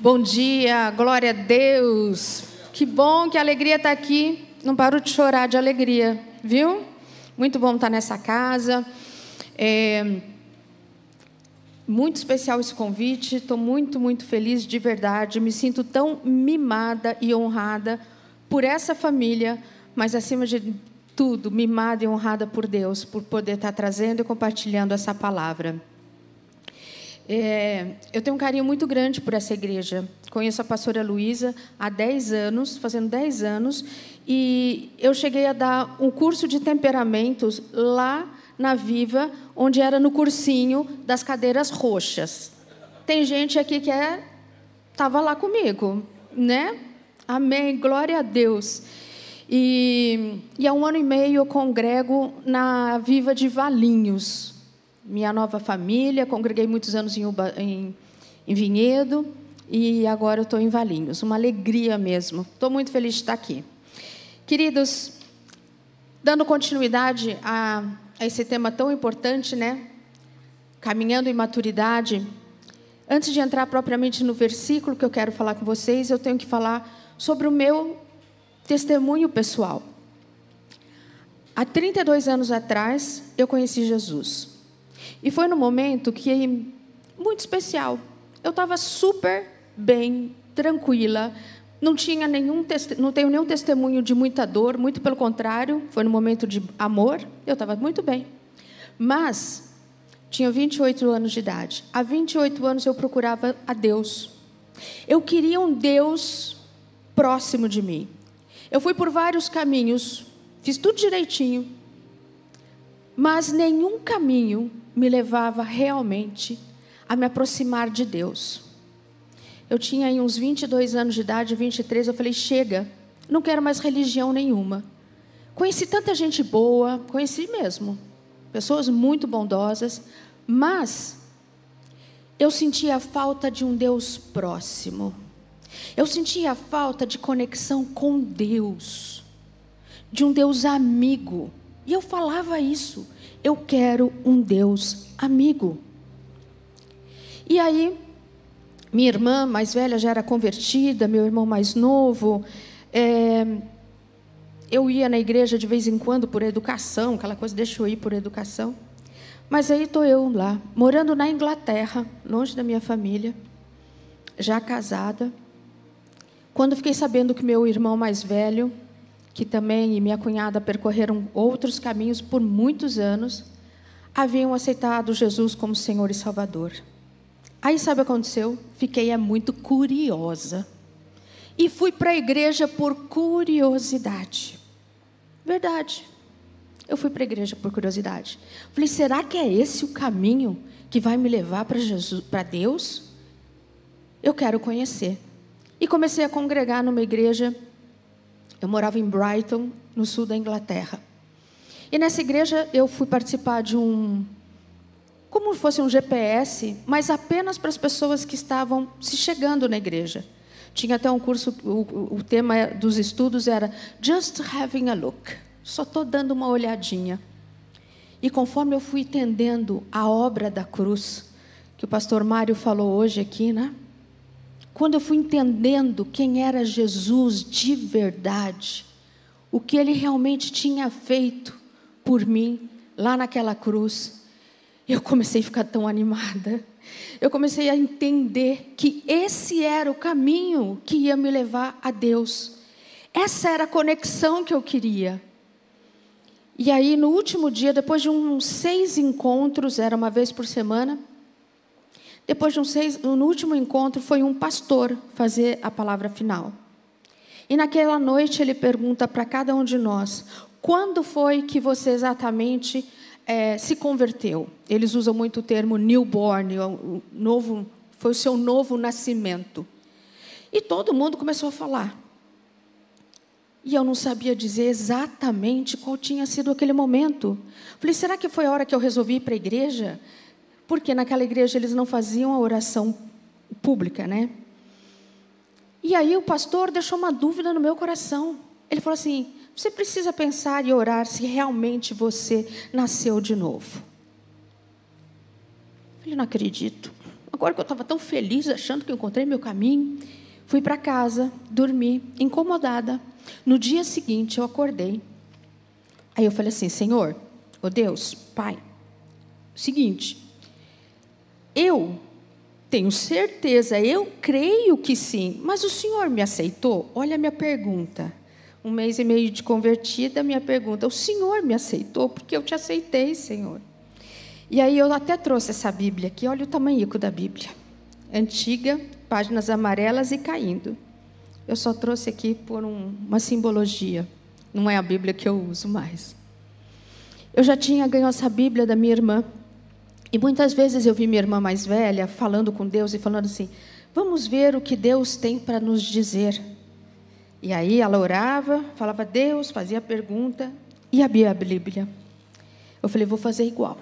Bom dia, glória a Deus. Que bom, que alegria estar aqui. Não paro de chorar de alegria, viu? Muito bom estar nessa casa. É muito especial esse convite. Estou muito, muito feliz de verdade. Me sinto tão mimada e honrada por essa família, mas acima de tudo, mimada e honrada por Deus, por poder estar trazendo e compartilhando essa palavra. É, eu tenho um carinho muito grande por essa igreja. Conheço a pastora Luísa há 10 anos, fazendo 10 anos, e eu cheguei a dar um curso de temperamentos lá na Viva, onde era no cursinho das cadeiras roxas. Tem gente aqui que é estava lá comigo, né? Amém, glória a Deus. E, e há um ano e meio eu congrego na Viva de Valinhos, minha nova família. Congreguei muitos anos em, Uba, em, em Vinhedo e agora estou em Valinhos. Uma alegria mesmo. Estou muito feliz de estar aqui. Queridos, dando continuidade a, a esse tema tão importante, né? Caminhando em maturidade. Antes de entrar propriamente no versículo que eu quero falar com vocês, eu tenho que falar sobre o meu testemunho pessoal. Há 32 anos atrás, eu conheci Jesus. E foi num momento que muito especial. Eu estava super bem, tranquila, não tinha nenhum não tenho nenhum testemunho de muita dor, muito pelo contrário, foi no momento de amor, eu estava muito bem. Mas tinha 28 anos de idade. Há 28 anos eu procurava a Deus. Eu queria um Deus próximo de mim. Eu fui por vários caminhos, fiz tudo direitinho, mas nenhum caminho me levava realmente a me aproximar de Deus. Eu tinha aí uns 22 anos de idade, 23, eu falei: chega, não quero mais religião nenhuma. Conheci tanta gente boa, conheci mesmo, pessoas muito bondosas, mas eu sentia a falta de um Deus próximo. Eu sentia a falta de conexão com Deus, de um Deus amigo. E eu falava isso. Eu quero um Deus amigo. E aí, minha irmã mais velha já era convertida, meu irmão mais novo. É, eu ia na igreja de vez em quando por educação, aquela coisa, deixa eu ir por educação. Mas aí estou eu lá, morando na Inglaterra, longe da minha família, já casada. Quando fiquei sabendo que meu irmão mais velho que também e minha cunhada percorreram outros caminhos por muitos anos, haviam aceitado Jesus como Senhor e Salvador. Aí sabe o que aconteceu? Fiquei é muito curiosa. E fui para a igreja por curiosidade. Verdade. Eu fui para a igreja por curiosidade. Falei, será que é esse o caminho que vai me levar para Jesus, para Deus? Eu quero conhecer. E comecei a congregar numa igreja eu morava em Brighton, no sul da Inglaterra. E nessa igreja eu fui participar de um. Como fosse um GPS, mas apenas para as pessoas que estavam se chegando na igreja. Tinha até um curso, o, o tema dos estudos era Just Having a Look. Só estou dando uma olhadinha. E conforme eu fui entendendo a obra da cruz, que o pastor Mário falou hoje aqui, né? Quando eu fui entendendo quem era Jesus de verdade, o que ele realmente tinha feito por mim lá naquela cruz, eu comecei a ficar tão animada. Eu comecei a entender que esse era o caminho que ia me levar a Deus. Essa era a conexão que eu queria. E aí, no último dia, depois de uns seis encontros, era uma vez por semana, depois de um seis, no último encontro, foi um pastor fazer a palavra final. E naquela noite ele pergunta para cada um de nós: quando foi que você exatamente é, se converteu? Eles usam muito o termo newborn, o novo, foi o seu novo nascimento. E todo mundo começou a falar. E eu não sabia dizer exatamente qual tinha sido aquele momento. Falei, será que foi a hora que eu resolvi ir para a igreja? Porque naquela igreja eles não faziam a oração pública, né? E aí o pastor deixou uma dúvida no meu coração. Ele falou assim: você precisa pensar e orar se realmente você nasceu de novo. Eu falei, não acredito. Agora que eu estava tão feliz, achando que eu encontrei meu caminho, fui para casa, dormi, incomodada. No dia seguinte, eu acordei. Aí eu falei assim: Senhor, oh Deus, Pai, seguinte, eu tenho certeza, eu creio que sim, mas o Senhor me aceitou? Olha a minha pergunta. Um mês e meio de convertida, minha pergunta: o Senhor me aceitou? Porque eu te aceitei, Senhor. E aí eu até trouxe essa Bíblia aqui, olha o tamanho da Bíblia. Antiga, páginas amarelas e caindo. Eu só trouxe aqui por um, uma simbologia. Não é a Bíblia que eu uso mais. Eu já tinha ganho essa Bíblia da minha irmã e muitas vezes eu vi minha irmã mais velha falando com Deus e falando assim: vamos ver o que Deus tem para nos dizer. E aí ela orava, falava Deus, fazia pergunta e abria a Bíblia. Eu falei: vou fazer igual.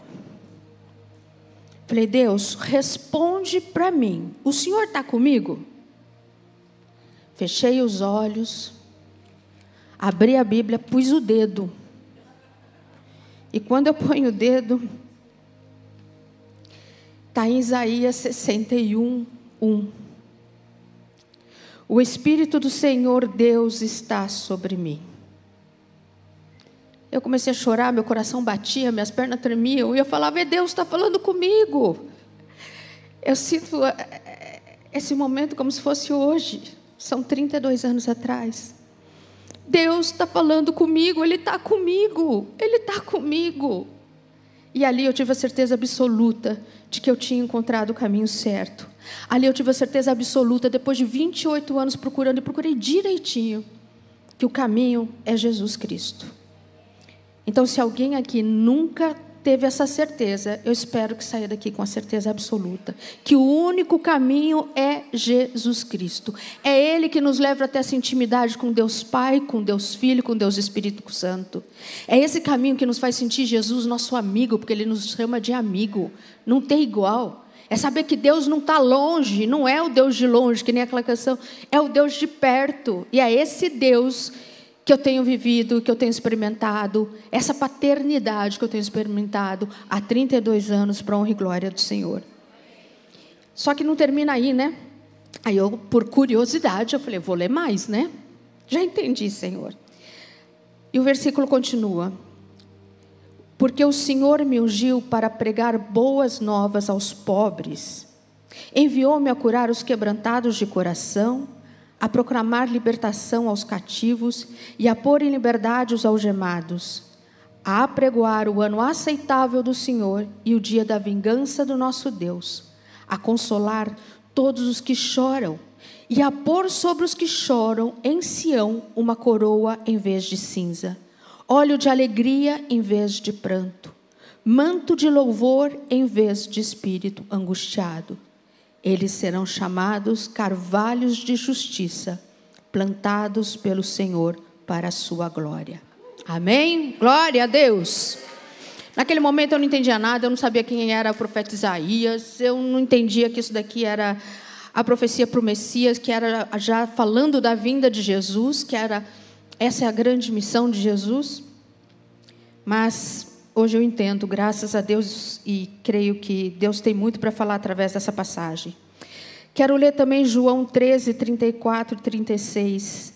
Falei: Deus, responde para mim. O Senhor está comigo? Fechei os olhos, abri a Bíblia, pus o dedo. E quando eu ponho o dedo, Está em Isaías 61, 1. O Espírito do Senhor Deus está sobre mim. Eu comecei a chorar, meu coração batia, minhas pernas tremiam, e eu falava: Deus está falando comigo. Eu sinto eh, eh, esse momento como se fosse hoje, são 32 anos atrás. Deus está falando comigo, Ele está comigo, Ele está comigo. E ali eu tive a certeza absoluta de que eu tinha encontrado o caminho certo. Ali eu tive a certeza absoluta, depois de 28 anos procurando, e procurei direitinho, que o caminho é Jesus Cristo. Então, se alguém aqui nunca teve essa certeza, eu espero que saia daqui com a certeza absoluta que o único caminho é Jesus Cristo. É Ele que nos leva até essa intimidade com Deus Pai, com Deus Filho, com Deus Espírito Santo. É esse caminho que nos faz sentir Jesus nosso amigo, porque Ele nos chama de amigo. Não tem igual. É saber que Deus não está longe, não é o Deus de longe, que nem aquela canção, é o Deus de perto. E é esse Deus que eu tenho vivido, que eu tenho experimentado, essa paternidade que eu tenho experimentado há 32 anos para honra e glória do Senhor. Só que não termina aí, né? Aí eu, por curiosidade, eu falei, vou ler mais, né? Já entendi, Senhor. E o versículo continua: Porque o Senhor me ungiu para pregar boas novas aos pobres, enviou-me a curar os quebrantados de coração, a proclamar libertação aos cativos e a pôr em liberdade os algemados, a apregoar o ano aceitável do Senhor e o dia da vingança do nosso Deus, a consolar todos os que choram e a pôr sobre os que choram em Sião uma coroa em vez de cinza, óleo de alegria em vez de pranto, manto de louvor em vez de espírito angustiado eles serão chamados carvalhos de justiça, plantados pelo Senhor para a sua glória. Amém? Glória a Deus. Naquele momento eu não entendia nada, eu não sabia quem era o profeta Isaías, eu não entendia que isso daqui era a profecia para o Messias, que era já falando da vinda de Jesus, que era essa é a grande missão de Jesus. Mas Hoje eu entendo, graças a Deus, e creio que Deus tem muito para falar através dessa passagem. Quero ler também João 13, 34 e 36,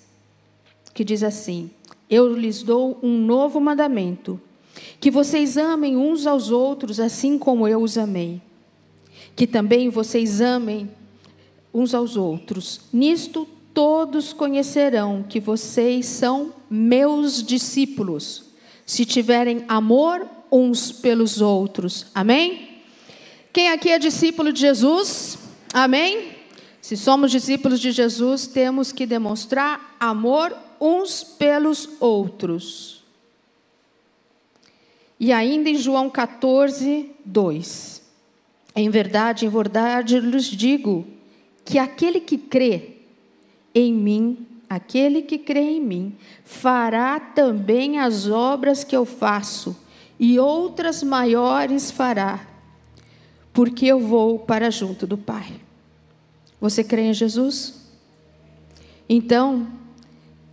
que diz assim: Eu lhes dou um novo mandamento, que vocês amem uns aos outros assim como eu os amei. Que também vocês amem uns aos outros. Nisto todos conhecerão que vocês são meus discípulos se tiverem amor uns pelos outros. Amém? Quem aqui é discípulo de Jesus? Amém? Se somos discípulos de Jesus, temos que demonstrar amor uns pelos outros. E ainda em João 14, 2. Em verdade, em verdade lhes digo que aquele que crê em mim Aquele que crê em mim fará também as obras que eu faço, e outras maiores fará, porque eu vou para junto do Pai. Você crê em Jesus? Então,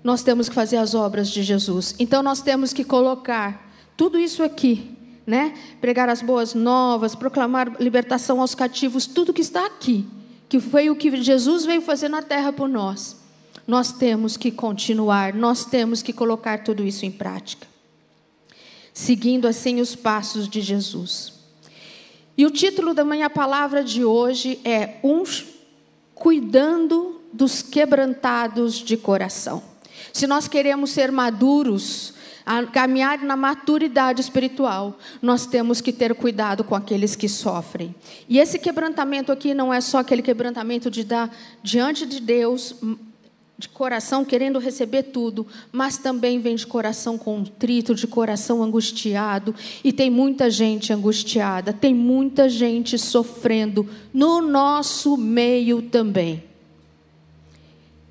nós temos que fazer as obras de Jesus. Então, nós temos que colocar tudo isso aqui né? Pregar as boas novas, proclamar libertação aos cativos, tudo que está aqui, que foi o que Jesus veio fazer na terra por nós. Nós temos que continuar, nós temos que colocar tudo isso em prática. Seguindo assim os passos de Jesus. E o título da minha palavra de hoje é Uns cuidando dos quebrantados de coração. Se nós queremos ser maduros, caminhar na maturidade espiritual, nós temos que ter cuidado com aqueles que sofrem. E esse quebrantamento aqui não é só aquele quebrantamento de dar diante de Deus de coração querendo receber tudo, mas também vem de coração contrito, de coração angustiado, e tem muita gente angustiada, tem muita gente sofrendo no nosso meio também.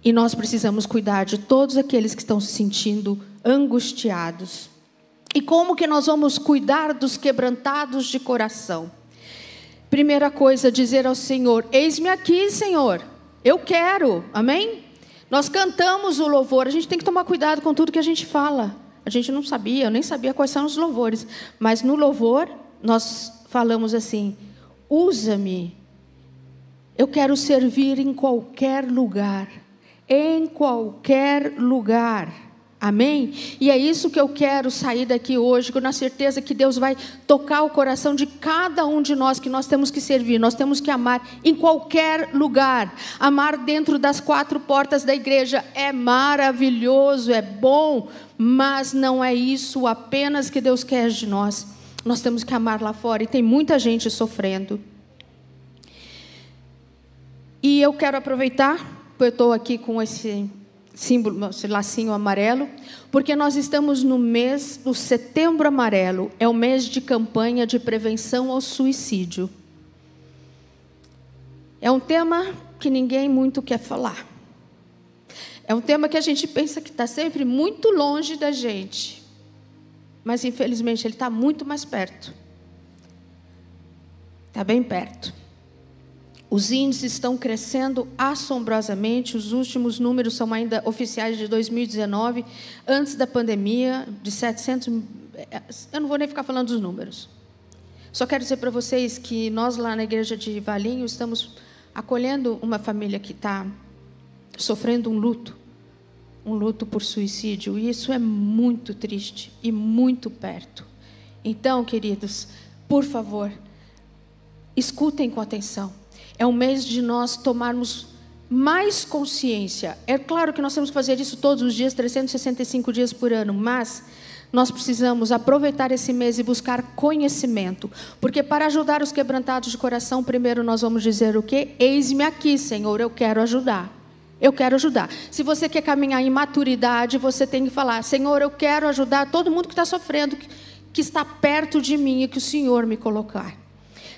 E nós precisamos cuidar de todos aqueles que estão se sentindo angustiados. E como que nós vamos cuidar dos quebrantados de coração? Primeira coisa, dizer ao Senhor: Eis-me aqui, Senhor, eu quero, amém? Nós cantamos o louvor, a gente tem que tomar cuidado com tudo que a gente fala. A gente não sabia, eu nem sabia quais são os louvores, mas no louvor nós falamos assim: usa-me, eu quero servir em qualquer lugar, em qualquer lugar. Amém? E é isso que eu quero sair daqui hoje, com a certeza que Deus vai tocar o coração de cada um de nós, que nós temos que servir, nós temos que amar em qualquer lugar. Amar dentro das quatro portas da igreja é maravilhoso, é bom, mas não é isso apenas que Deus quer de nós. Nós temos que amar lá fora e tem muita gente sofrendo. E eu quero aproveitar, porque eu estou aqui com esse símbolo, lacinho amarelo, porque nós estamos no mês do Setembro Amarelo, é o mês de campanha de prevenção ao suicídio. É um tema que ninguém muito quer falar. É um tema que a gente pensa que está sempre muito longe da gente, mas infelizmente ele está muito mais perto. Está bem perto. Os índices estão crescendo assombrosamente. Os últimos números são ainda oficiais de 2019, antes da pandemia, de 700. Eu não vou nem ficar falando dos números. Só quero dizer para vocês que nós, lá na igreja de Valinho, estamos acolhendo uma família que está sofrendo um luto um luto por suicídio. E isso é muito triste e muito perto. Então, queridos, por favor, escutem com atenção. É um mês de nós tomarmos mais consciência. É claro que nós temos que fazer isso todos os dias, 365 dias por ano, mas nós precisamos aproveitar esse mês e buscar conhecimento, porque para ajudar os quebrantados de coração, primeiro nós vamos dizer o quê? Eis-me aqui, Senhor, eu quero ajudar. Eu quero ajudar. Se você quer caminhar em maturidade, você tem que falar: Senhor, eu quero ajudar todo mundo que está sofrendo, que está perto de mim e que o Senhor me colocar.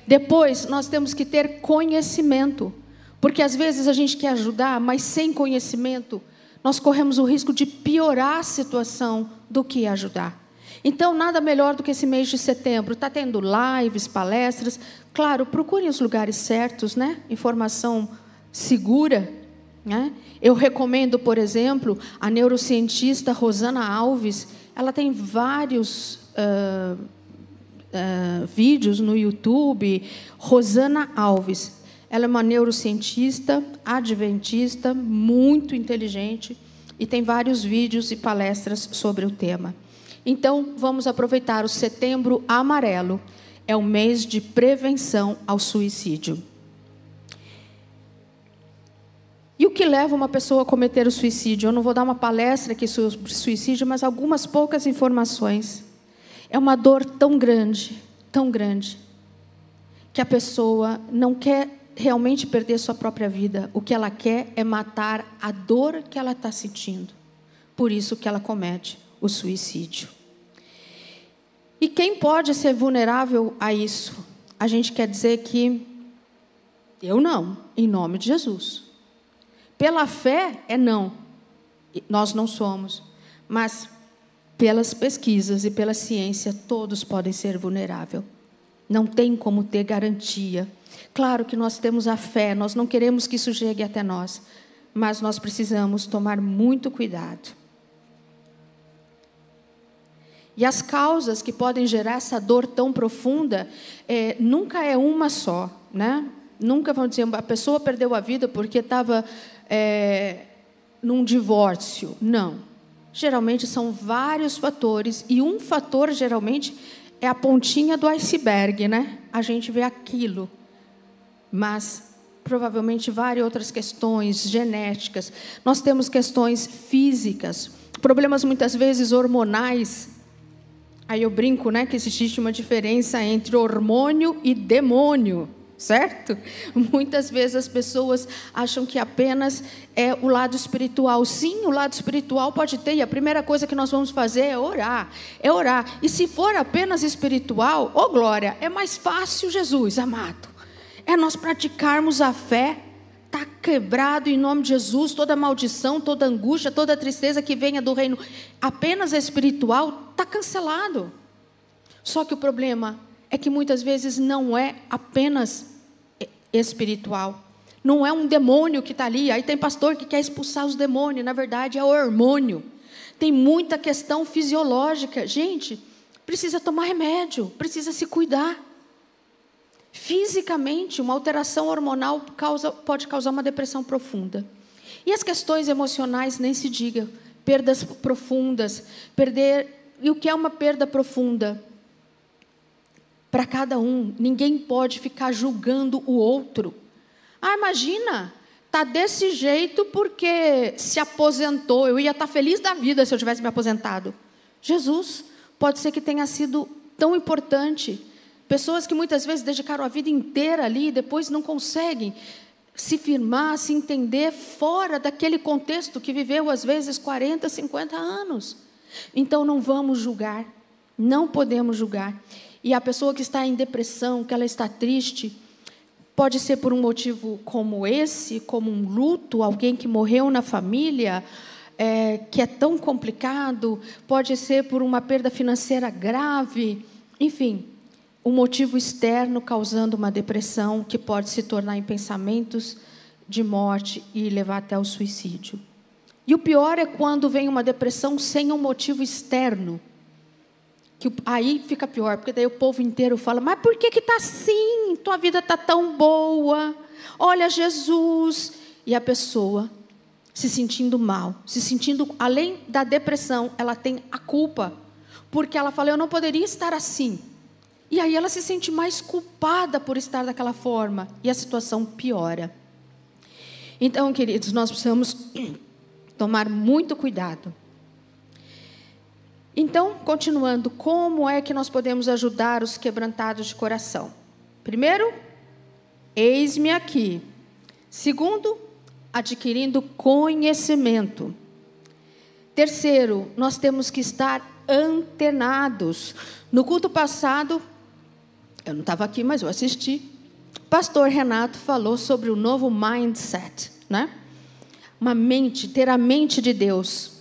Depois, nós temos que ter conhecimento, porque às vezes a gente quer ajudar, mas sem conhecimento, nós corremos o risco de piorar a situação do que ajudar. Então, nada melhor do que esse mês de setembro. Está tendo lives, palestras. Claro, procurem os lugares certos, né? Informação segura. Né? Eu recomendo, por exemplo, a neurocientista Rosana Alves. Ela tem vários. Uh, uh, vídeos no YouTube, Rosana Alves. Ela é uma neurocientista, adventista, muito inteligente e tem vários vídeos e palestras sobre o tema. Então, vamos aproveitar o Setembro Amarelo, é o mês de prevenção ao suicídio. E o que leva uma pessoa a cometer o suicídio? Eu não vou dar uma palestra aqui sobre suicídio, mas algumas poucas informações. É uma dor tão grande, tão grande, que a pessoa não quer realmente perder sua própria vida. O que ela quer é matar a dor que ela está sentindo. Por isso que ela comete o suicídio. E quem pode ser vulnerável a isso? A gente quer dizer que eu não, em nome de Jesus. Pela fé é não. Nós não somos. Mas pelas pesquisas e pela ciência, todos podem ser vulneráveis. Não tem como ter garantia. Claro que nós temos a fé, nós não queremos que isso chegue até nós, mas nós precisamos tomar muito cuidado. E as causas que podem gerar essa dor tão profunda é, nunca é uma só, né? Nunca vão dizer a pessoa perdeu a vida porque estava é, num divórcio. Não. Geralmente são vários fatores e um fator geralmente é a pontinha do iceberg, né? A gente vê aquilo, mas provavelmente várias outras questões genéticas. Nós temos questões físicas, problemas muitas vezes hormonais. Aí eu brinco, né, que existe uma diferença entre hormônio e demônio certo? Muitas vezes as pessoas acham que apenas é o lado espiritual. Sim, o lado espiritual pode ter, e a primeira coisa que nós vamos fazer é orar. É orar. E se for apenas espiritual, ô oh glória, é mais fácil, Jesus amado. É nós praticarmos a fé. Está quebrado em nome de Jesus toda maldição, toda angústia, toda tristeza que venha do reino apenas espiritual, está cancelado. Só que o problema é que muitas vezes não é apenas espiritual. Não é um demônio que está ali. Aí tem pastor que quer expulsar os demônios. Na verdade, é o hormônio. Tem muita questão fisiológica. Gente, precisa tomar remédio, precisa se cuidar. Fisicamente, uma alteração hormonal causa, pode causar uma depressão profunda. E as questões emocionais, nem se diga. Perdas profundas. Perder. E o que é uma perda profunda? Para cada um. Ninguém pode ficar julgando o outro. Ah, imagina, tá desse jeito porque se aposentou. Eu ia estar tá feliz da vida se eu tivesse me aposentado. Jesus pode ser que tenha sido tão importante. Pessoas que muitas vezes dedicaram a vida inteira ali e depois não conseguem se firmar, se entender fora daquele contexto que viveu às vezes 40, 50 anos. Então não vamos julgar, não podemos julgar. E a pessoa que está em depressão, que ela está triste, pode ser por um motivo como esse, como um luto, alguém que morreu na família, é, que é tão complicado, pode ser por uma perda financeira grave, enfim, um motivo externo causando uma depressão que pode se tornar em pensamentos de morte e levar até o suicídio. E o pior é quando vem uma depressão sem um motivo externo que aí fica pior, porque daí o povo inteiro fala: Mas por que está assim? Tua vida está tão boa. Olha Jesus. E a pessoa se sentindo mal, se sentindo, além da depressão, ela tem a culpa, porque ela fala: Eu não poderia estar assim. E aí ela se sente mais culpada por estar daquela forma, e a situação piora. Então, queridos, nós precisamos tomar muito cuidado então, continuando, como é que nós podemos ajudar os quebrantados de coração? Primeiro, eis-me aqui. Segundo, adquirindo conhecimento. Terceiro, nós temos que estar antenados. No culto passado, eu não estava aqui, mas eu assisti. Pastor Renato falou sobre o novo mindset, né? Uma mente, ter a mente de Deus.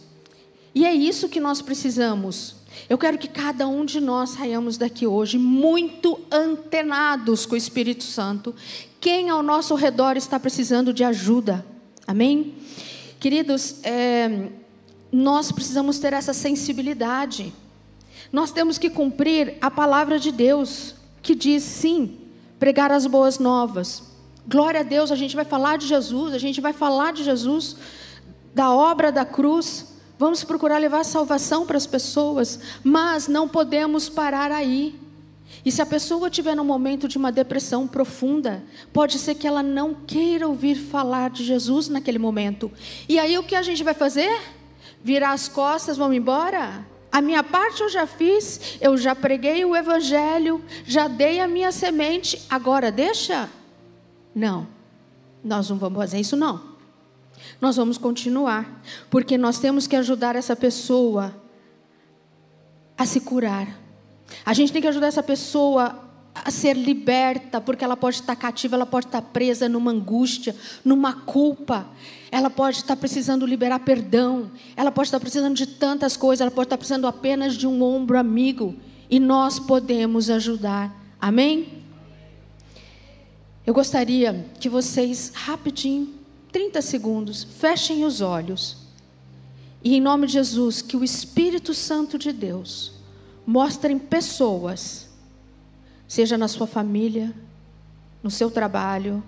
E é isso que nós precisamos. Eu quero que cada um de nós saiamos daqui hoje muito antenados com o Espírito Santo. Quem ao nosso redor está precisando de ajuda? Amém? Queridos, é, nós precisamos ter essa sensibilidade. Nós temos que cumprir a palavra de Deus, que diz sim, pregar as boas novas. Glória a Deus, a gente vai falar de Jesus, a gente vai falar de Jesus, da obra da cruz. Vamos procurar levar salvação para as pessoas, mas não podemos parar aí. E se a pessoa estiver num momento de uma depressão profunda, pode ser que ela não queira ouvir falar de Jesus naquele momento. E aí o que a gente vai fazer? Virar as costas, vamos embora? A minha parte eu já fiz, eu já preguei o evangelho, já dei a minha semente, agora deixa? Não, nós não vamos fazer isso não. Nós vamos continuar, porque nós temos que ajudar essa pessoa a se curar. A gente tem que ajudar essa pessoa a ser liberta, porque ela pode estar cativa, ela pode estar presa numa angústia, numa culpa. Ela pode estar precisando liberar perdão. Ela pode estar precisando de tantas coisas. Ela pode estar precisando apenas de um ombro amigo. E nós podemos ajudar. Amém? Eu gostaria que vocês, rapidinho, 30 segundos, fechem os olhos. E em nome de Jesus, que o Espírito Santo de Deus mostrem pessoas, seja na sua família, no seu trabalho,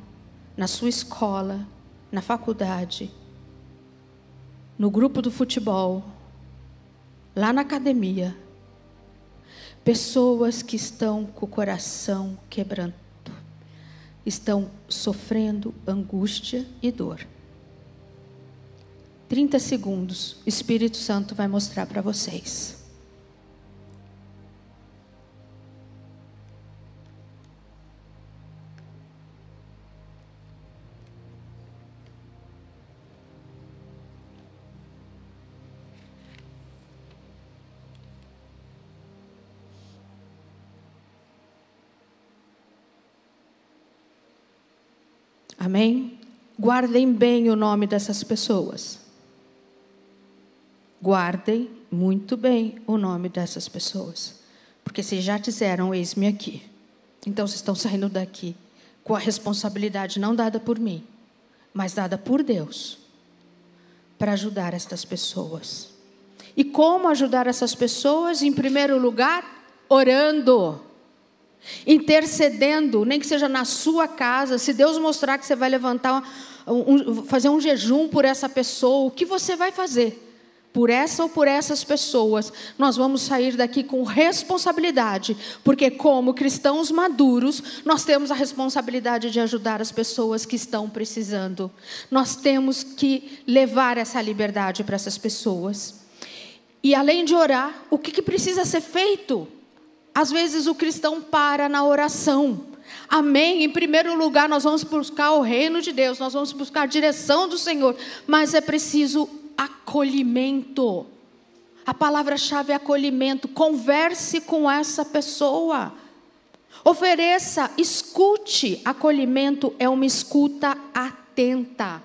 na sua escola, na faculdade, no grupo do futebol, lá na academia, pessoas que estão com o coração quebrando, estão sofrendo angústia e dor. 30 segundos, o Espírito Santo vai mostrar para vocês. Amém? Guardem bem o nome dessas pessoas. Guardem muito bem o nome dessas pessoas. Porque vocês já disseram, eis-me aqui. Então vocês estão saindo daqui com a responsabilidade não dada por mim, mas dada por Deus, para ajudar estas pessoas. E como ajudar essas pessoas? Em primeiro lugar, orando, intercedendo, nem que seja na sua casa. Se Deus mostrar que você vai levantar, um, fazer um jejum por essa pessoa, o que você vai fazer? por essa ou por essas pessoas, nós vamos sair daqui com responsabilidade, porque, como cristãos maduros, nós temos a responsabilidade de ajudar as pessoas que estão precisando. Nós temos que levar essa liberdade para essas pessoas. E além de orar, o que, que precisa ser feito? Às vezes o cristão para na oração. Amém. Em primeiro lugar, nós vamos buscar o reino de Deus, nós vamos buscar a direção do Senhor, mas é preciso acolhimento. A palavra-chave é acolhimento. Converse com essa pessoa. Ofereça, escute. Acolhimento é uma escuta atenta.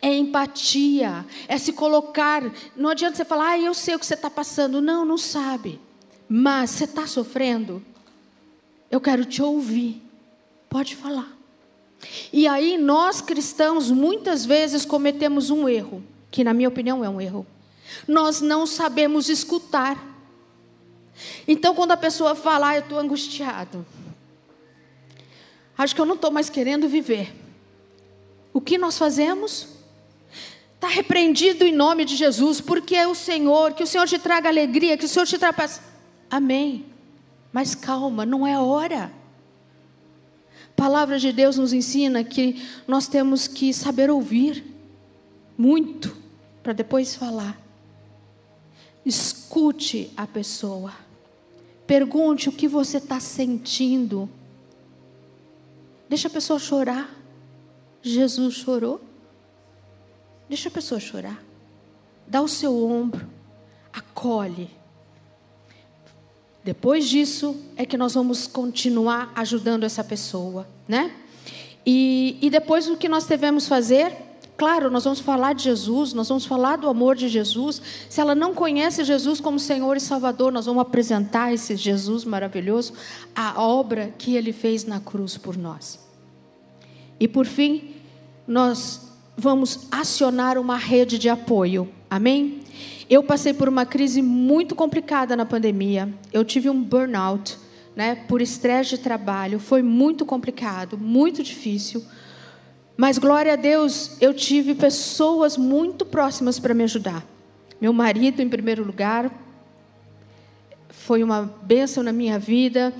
É empatia, é se colocar. Não adianta você falar, ah, eu sei o que você está passando. Não, não sabe. Mas você está sofrendo? Eu quero te ouvir. Pode falar. E aí, nós cristãos, muitas vezes cometemos um erro que na minha opinião é um erro. Nós não sabemos escutar. Então, quando a pessoa fala, ah, eu estou angustiado, acho que eu não estou mais querendo viver. O que nós fazemos? Está repreendido em nome de Jesus, porque é o Senhor, que o Senhor te traga alegria, que o Senhor te traga paz. Amém. Mas calma, não é hora. A palavra de Deus nos ensina que nós temos que saber ouvir muito para depois falar. Escute a pessoa. Pergunte o que você está sentindo. Deixa a pessoa chorar. Jesus chorou. Deixa a pessoa chorar. Dá o seu ombro. Acolhe. Depois disso é que nós vamos continuar ajudando essa pessoa, né? E, e depois o que nós devemos fazer? Claro, nós vamos falar de Jesus, nós vamos falar do amor de Jesus. Se ela não conhece Jesus como Senhor e Salvador, nós vamos apresentar esse Jesus maravilhoso, a obra que ele fez na cruz por nós. E por fim, nós vamos acionar uma rede de apoio. Amém? Eu passei por uma crise muito complicada na pandemia. Eu tive um burnout, né, por estresse de trabalho. Foi muito complicado, muito difícil. Mas glória a Deus, eu tive pessoas muito próximas para me ajudar. Meu marido, em primeiro lugar, foi uma bênção na minha vida.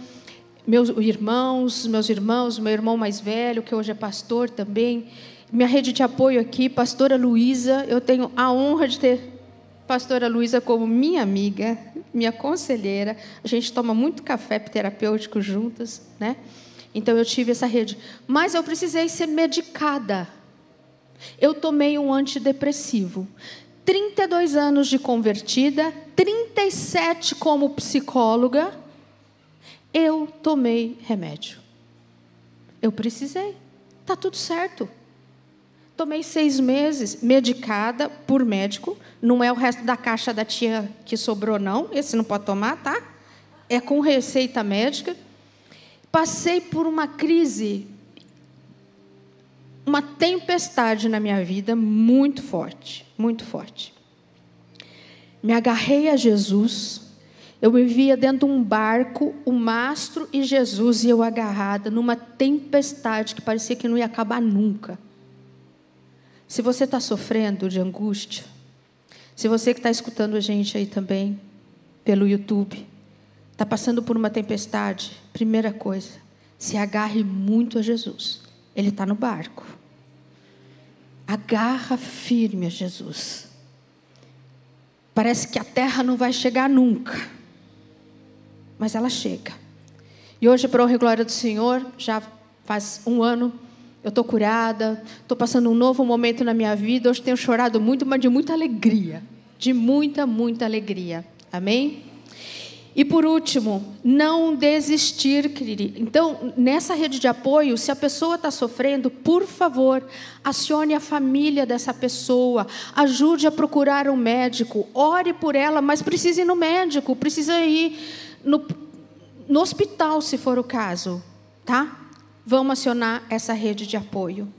Meus irmãos, meus irmãos, meu irmão mais velho, que hoje é pastor também. Minha rede de apoio aqui, pastora Luísa. Eu tenho a honra de ter pastora Luísa como minha amiga, minha conselheira. A gente toma muito café terapêutico juntas, né? Então eu tive essa rede. Mas eu precisei ser medicada. Eu tomei um antidepressivo. 32 anos de convertida, 37 como psicóloga, eu tomei remédio. Eu precisei. Tá tudo certo. Tomei seis meses, medicada por médico. Não é o resto da caixa da tia que sobrou, não. Esse não pode tomar, tá? É com receita médica passei por uma crise, uma tempestade na minha vida muito forte, muito forte. Me agarrei a Jesus Eu me via dentro de um barco, o mastro e Jesus e eu agarrada numa tempestade que parecia que não ia acabar nunca. Se você está sofrendo de angústia, se você que está escutando a gente aí também, pelo YouTube, está passando por uma tempestade, primeira coisa, se agarre muito a Jesus. Ele está no barco. Agarra firme a Jesus. Parece que a terra não vai chegar nunca, mas ela chega. E hoje, para honra e glória do Senhor, já faz um ano, eu estou curada, estou passando um novo momento na minha vida. Hoje tenho chorado muito, mas de muita alegria. De muita, muita alegria. Amém? E por último, não desistir, querido. Então, nessa rede de apoio, se a pessoa está sofrendo, por favor, acione a família dessa pessoa, ajude a procurar um médico, ore por ela, mas precisa ir no médico, precisa ir no, no hospital, se for o caso, tá? Vamos acionar essa rede de apoio.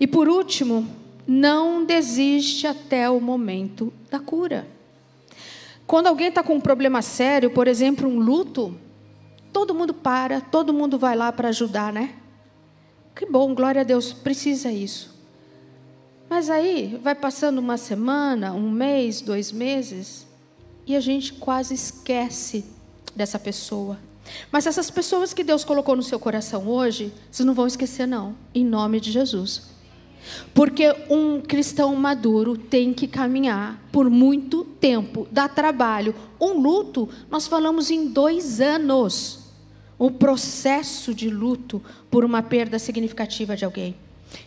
E por último, não desiste até o momento da cura. Quando alguém está com um problema sério, por exemplo, um luto, todo mundo para, todo mundo vai lá para ajudar, né? Que bom, glória a Deus, precisa isso. Mas aí vai passando uma semana, um mês, dois meses, e a gente quase esquece dessa pessoa. Mas essas pessoas que Deus colocou no seu coração hoje, vocês não vão esquecer, não, em nome de Jesus. Porque um cristão maduro tem que caminhar por muito tempo, dá trabalho. Um luto, nós falamos em dois anos. Um processo de luto por uma perda significativa de alguém.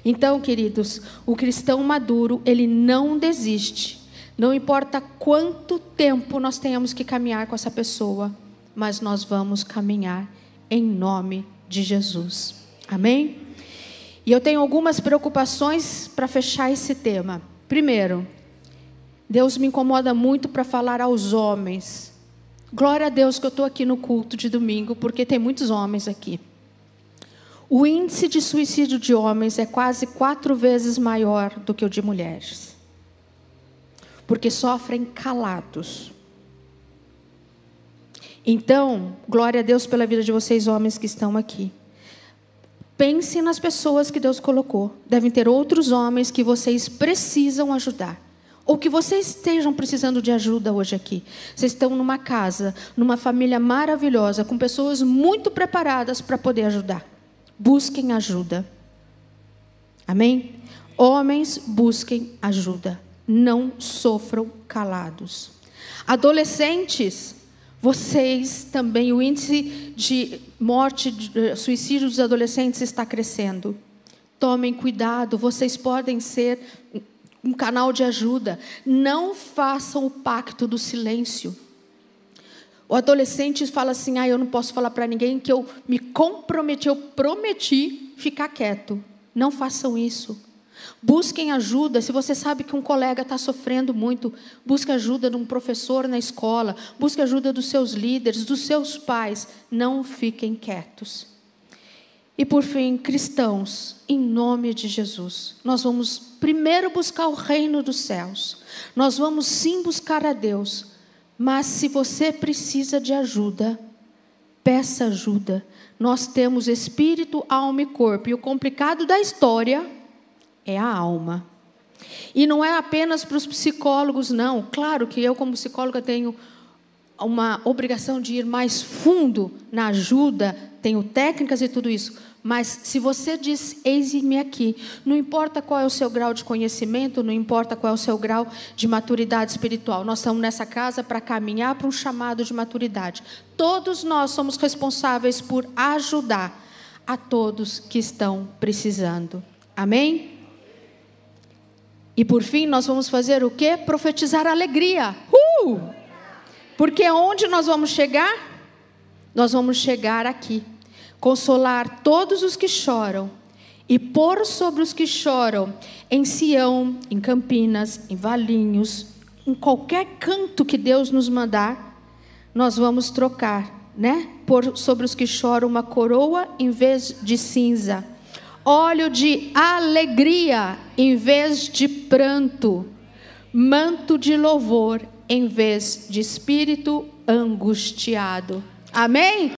Então, queridos, o cristão maduro, ele não desiste. Não importa quanto tempo nós tenhamos que caminhar com essa pessoa, mas nós vamos caminhar em nome de Jesus. Amém? E eu tenho algumas preocupações para fechar esse tema. Primeiro, Deus me incomoda muito para falar aos homens. Glória a Deus que eu estou aqui no culto de domingo, porque tem muitos homens aqui. O índice de suicídio de homens é quase quatro vezes maior do que o de mulheres. Porque sofrem calados. Então, glória a Deus pela vida de vocês, homens que estão aqui. Pense nas pessoas que Deus colocou. Devem ter outros homens que vocês precisam ajudar. Ou que vocês estejam precisando de ajuda hoje aqui. Vocês estão numa casa, numa família maravilhosa, com pessoas muito preparadas para poder ajudar. Busquem ajuda. Amém? Homens, busquem ajuda. Não sofram calados. Adolescentes, vocês também, o índice de morte, de suicídio dos adolescentes está crescendo. Tomem cuidado, vocês podem ser um canal de ajuda. Não façam o pacto do silêncio. O adolescente fala assim: ah, eu não posso falar para ninguém que eu me comprometi, eu prometi ficar quieto. Não façam isso. Busquem ajuda. Se você sabe que um colega está sofrendo muito, busque ajuda de um professor na escola, busque ajuda dos seus líderes, dos seus pais. Não fiquem quietos. E por fim, cristãos, em nome de Jesus, nós vamos primeiro buscar o reino dos céus. Nós vamos sim buscar a Deus. Mas se você precisa de ajuda, peça ajuda. Nós temos espírito, alma e corpo. E o complicado da história é a alma. E não é apenas para os psicólogos, não. Claro que eu, como psicóloga, tenho uma obrigação de ir mais fundo na ajuda, tenho técnicas e tudo isso. Mas se você diz, eis-me aqui, não importa qual é o seu grau de conhecimento, não importa qual é o seu grau de maturidade espiritual, nós estamos nessa casa para caminhar para um chamado de maturidade. Todos nós somos responsáveis por ajudar a todos que estão precisando. Amém? E por fim, nós vamos fazer o quê? Profetizar alegria. Uh! Porque onde nós vamos chegar? Nós vamos chegar aqui. Consolar todos os que choram e pôr sobre os que choram em Sião, em Campinas, em Valinhos, em qualquer canto que Deus nos mandar, nós vamos trocar, né? Pôr sobre os que choram uma coroa em vez de cinza óleo de alegria em vez de pranto, manto de louvor em vez de espírito angustiado. Amém?